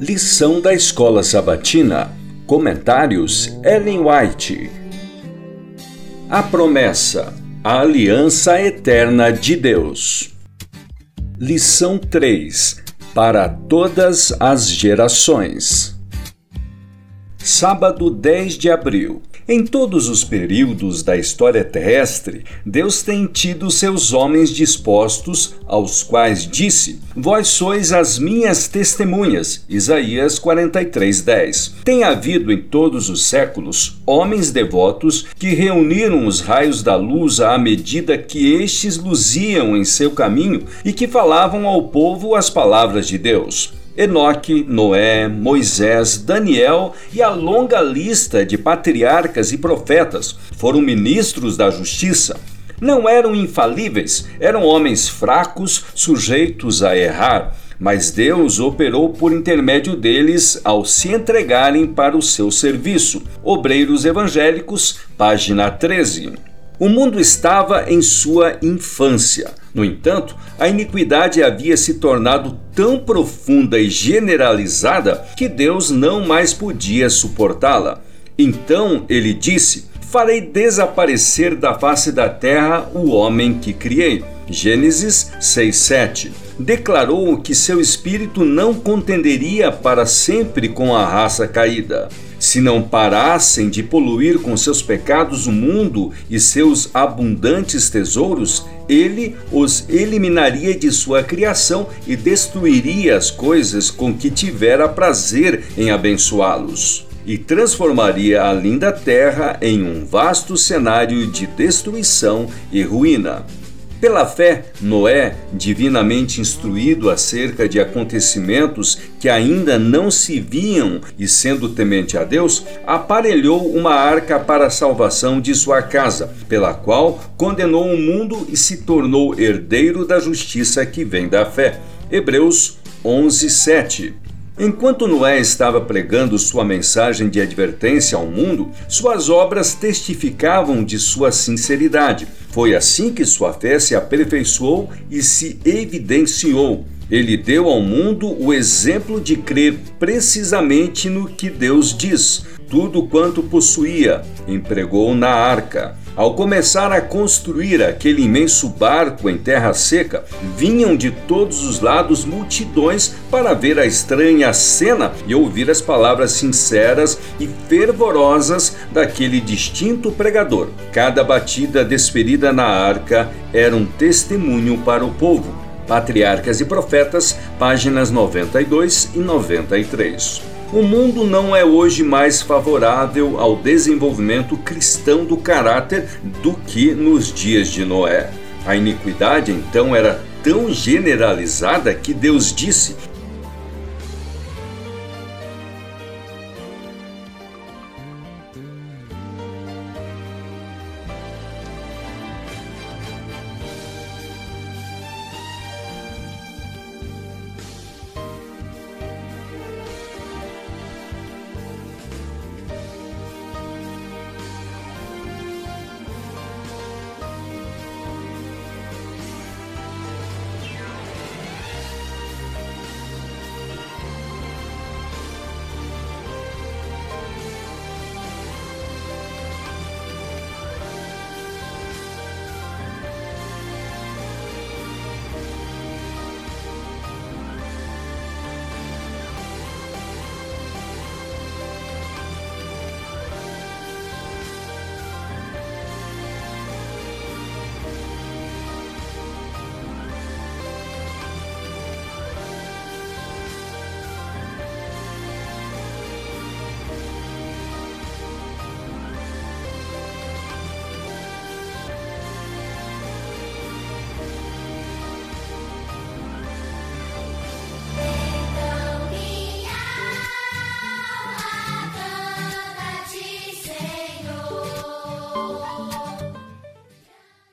Lição da Escola Sabatina. Comentários Ellen White. A promessa. A aliança eterna de Deus. Lição 3. Para todas as gerações. Sábado 10 de abril. Em todos os períodos da história terrestre, Deus tem tido seus homens dispostos, aos quais disse: Vós sois as minhas testemunhas. Isaías 43:10. Tem havido em todos os séculos homens devotos que reuniram os raios da luz à medida que estes luziam em seu caminho e que falavam ao povo as palavras de Deus. Enoque, Noé, Moisés, Daniel e a longa lista de patriarcas e profetas foram ministros da justiça. Não eram infalíveis, eram homens fracos, sujeitos a errar, mas Deus operou por intermédio deles ao se entregarem para o seu serviço. Obreiros Evangélicos, página 13. O mundo estava em sua infância. No entanto, a iniquidade havia se tornado tão profunda e generalizada que Deus não mais podia suportá-la. Então ele disse: Farei desaparecer da face da terra o homem que criei. Gênesis 6:7. Declarou que seu espírito não contenderia para sempre com a raça caída. Se não parassem de poluir com seus pecados o mundo e seus abundantes tesouros, ele os eliminaria de sua criação e destruiria as coisas com que tivera prazer em abençoá-los. E transformaria a linda terra em um vasto cenário de destruição e ruína. Pela fé, Noé, divinamente instruído acerca de acontecimentos que ainda não se viam e sendo temente a Deus, aparelhou uma arca para a salvação de sua casa, pela qual condenou o mundo e se tornou herdeiro da justiça que vem da fé. Hebreus 11, 7. Enquanto Noé estava pregando sua mensagem de advertência ao mundo, suas obras testificavam de sua sinceridade. Foi assim que sua fé se aperfeiçoou e se evidenciou. Ele deu ao mundo o exemplo de crer precisamente no que Deus diz. Tudo quanto possuía, empregou na arca. Ao começar a construir aquele imenso barco em terra seca, vinham de todos os lados multidões para ver a estranha cena e ouvir as palavras sinceras e fervorosas daquele distinto pregador. Cada batida desferida na arca era um testemunho para o povo. Patriarcas e Profetas, páginas 92 e 93. O mundo não é hoje mais favorável ao desenvolvimento cristão do caráter do que nos dias de Noé. A iniquidade então era tão generalizada que Deus disse: